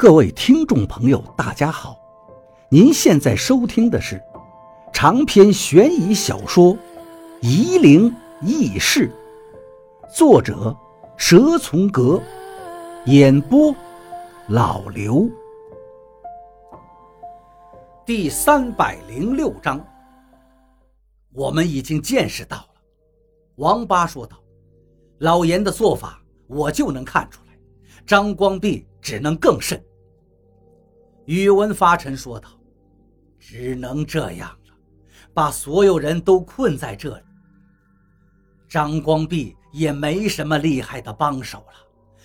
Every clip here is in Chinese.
各位听众朋友，大家好！您现在收听的是长篇悬疑小说《夷陵轶事》，作者蛇从阁，演播老刘。第三百零六章，我们已经见识到了。王八说道：“老严的做法，我就能看出来。张光弼只能更甚。”宇文发沉说道：“只能这样了，把所有人都困在这里。张光弼也没什么厉害的帮手了，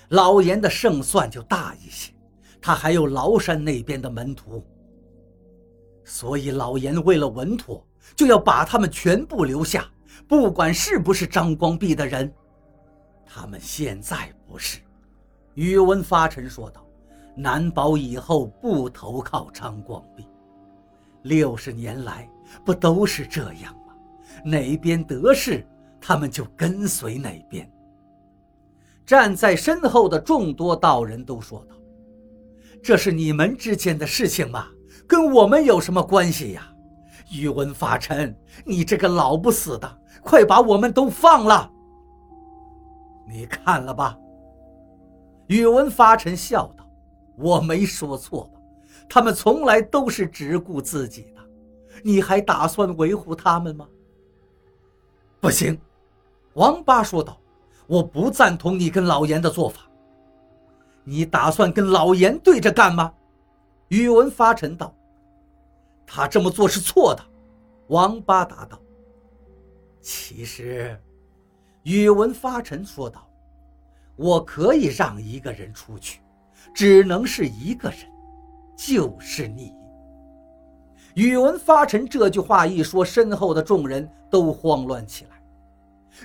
老严的胜算就大一些。他还有崂山那边的门徒，所以老严为了稳妥，就要把他们全部留下，不管是不是张光弼的人。他们现在不是。”宇文发沉说道。难保以后不投靠张光弼。六十年来不都是这样吗？哪边得势，他们就跟随哪边。站在身后的众多道人都说道：“这是你们之间的事情吗？跟我们有什么关系呀？”宇文法尘，你这个老不死的，快把我们都放了！你看了吧？宇文发尘笑道。我没说错吧？他们从来都是只顾自己的，你还打算维护他们吗？不行，王八说道：“我不赞同你跟老严的做法。你打算跟老严对着干吗？”宇文发沉道：“他这么做是错的。”王八答道：“其实，宇文发沉说道，我可以让一个人出去。”只能是一个人，就是你。宇文发臣这句话一说，身后的众人都慌乱起来。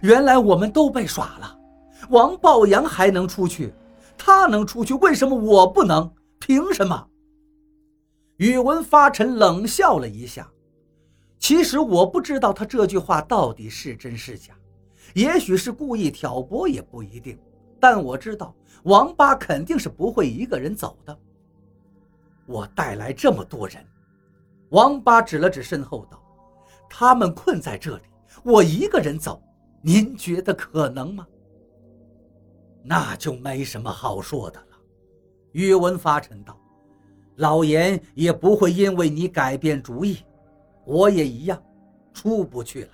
原来我们都被耍了。王抱阳还能出去，他能出去，为什么我不能？凭什么？宇文发臣冷笑了一下。其实我不知道他这句话到底是真是假，也许是故意挑拨，也不一定。但我知道。王八肯定是不会一个人走的。我带来这么多人，王八指了指身后道：“他们困在这里，我一个人走，您觉得可能吗？”那就没什么好说的了。宇文发沉道：“老严也不会因为你改变主意，我也一样，出不去了。”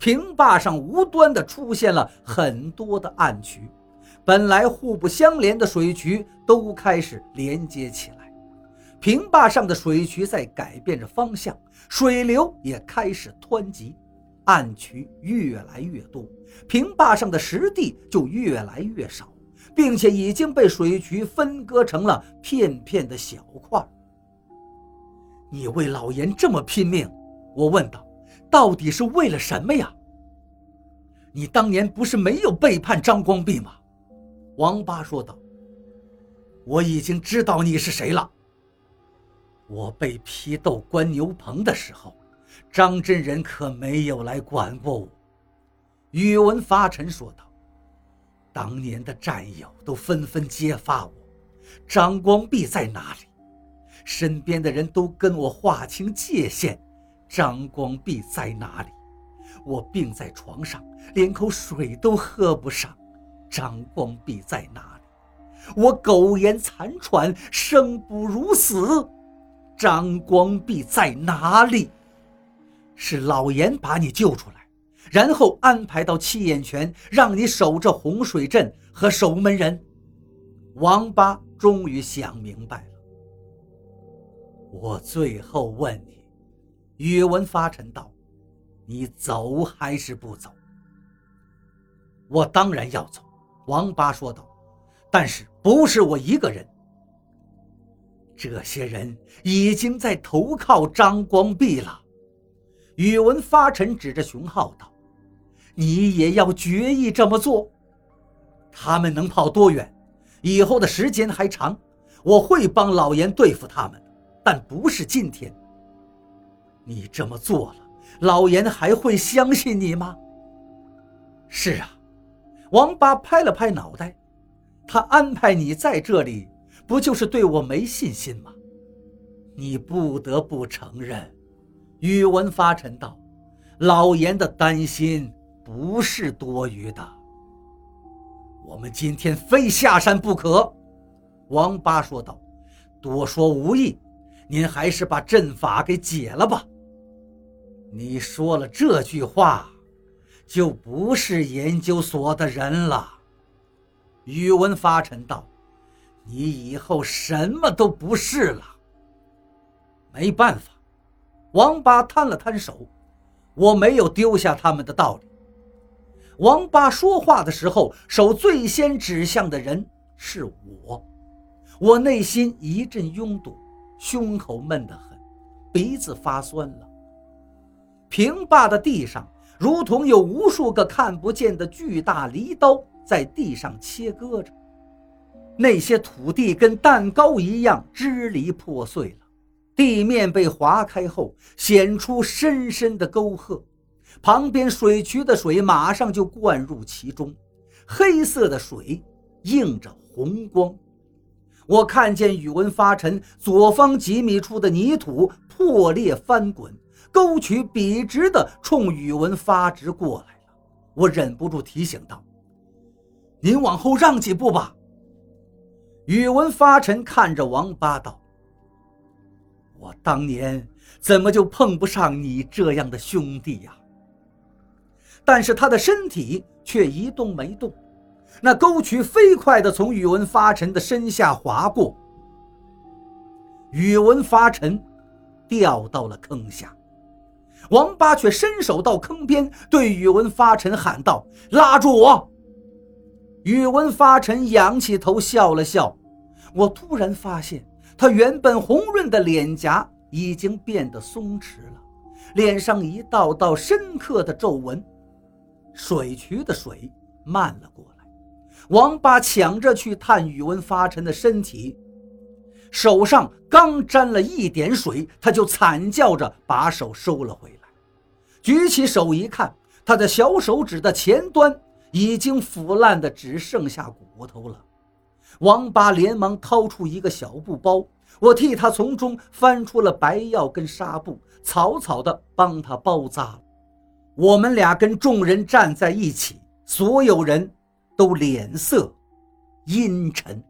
平坝上无端的出现了很多的暗渠。本来互不相连的水渠都开始连接起来，平坝上的水渠在改变着方向，水流也开始湍急，暗渠越来越多，平坝上的石地就越来越少，并且已经被水渠分割成了片片的小块。你为老严这么拼命，我问道，到底是为了什么呀？你当年不是没有背叛张光弼吗？王八说道：“我已经知道你是谁了。我被批斗关牛棚的时候，张真人可没有来管过我。”宇文发沉说道：“当年的战友都纷纷揭发我，张光弼在哪里？身边的人都跟我划清界限，张光弼在哪里？我病在床上，连口水都喝不上。”张光弼在哪里？我苟延残喘，生不如死。张光弼在哪里？是老严把你救出来，然后安排到七眼泉，让你守着洪水镇和守门人。王八终于想明白了。我最后问你，宇文发沉道：“你走还是不走？”我当然要走。王八说道：“但是不是我一个人？这些人已经在投靠张光弼了。”宇文发沉指着熊浩道：“你也要决意这么做？他们能跑多远？以后的时间还长，我会帮老严对付他们，但不是今天。你这么做了，老严还会相信你吗？”“是啊。”王八拍了拍脑袋，他安排你在这里，不就是对我没信心吗？你不得不承认。”宇文发沉道：“老严的担心不是多余的。我们今天非下山不可。”王八说道：“多说无益，您还是把阵法给解了吧。你说了这句话，就不是研究所的人了。”宇文发沉道：“你以后什么都不是了。没办法。”王八摊了摊手，我没有丢下他们的道理。王八说话的时候，手最先指向的人是我，我内心一阵拥堵，胸口闷得很，鼻子发酸了。平坝的地上，如同有无数个看不见的巨大犁刀在地上切割着，那些土地跟蛋糕一样支离破碎了。地面被划开后，显出深深的沟壑，旁边水渠的水马上就灌入其中，黑色的水映着红光。我看见宇文发沉左方几米处的泥土破裂翻滚，沟渠笔直的冲宇文发直过来了。我忍不住提醒道：“您往后让几步吧。”宇文发沉看着王八道。我当年怎么就碰不上你这样的兄弟呀？但是他的身体却一动没动，那沟渠飞快的从宇文发沉的身下划过，宇文发沉掉到了坑下，王八却伸手到坑边，对宇文发沉喊道：“拉住我！”宇文发沉仰起头笑了笑，我突然发现。他原本红润的脸颊已经变得松弛了，脸上一道道深刻的皱纹。水渠的水漫了过来，王八抢着去探宇文发沉的身体，手上刚沾了一点水，他就惨叫着把手收了回来。举起手一看，他的小手指的前端已经腐烂的只剩下骨头了。王八连忙掏出一个小布包，我替他从中翻出了。白药跟纱布，草草的帮他包扎。我们俩跟众人站在一起，所有人都脸色阴沉。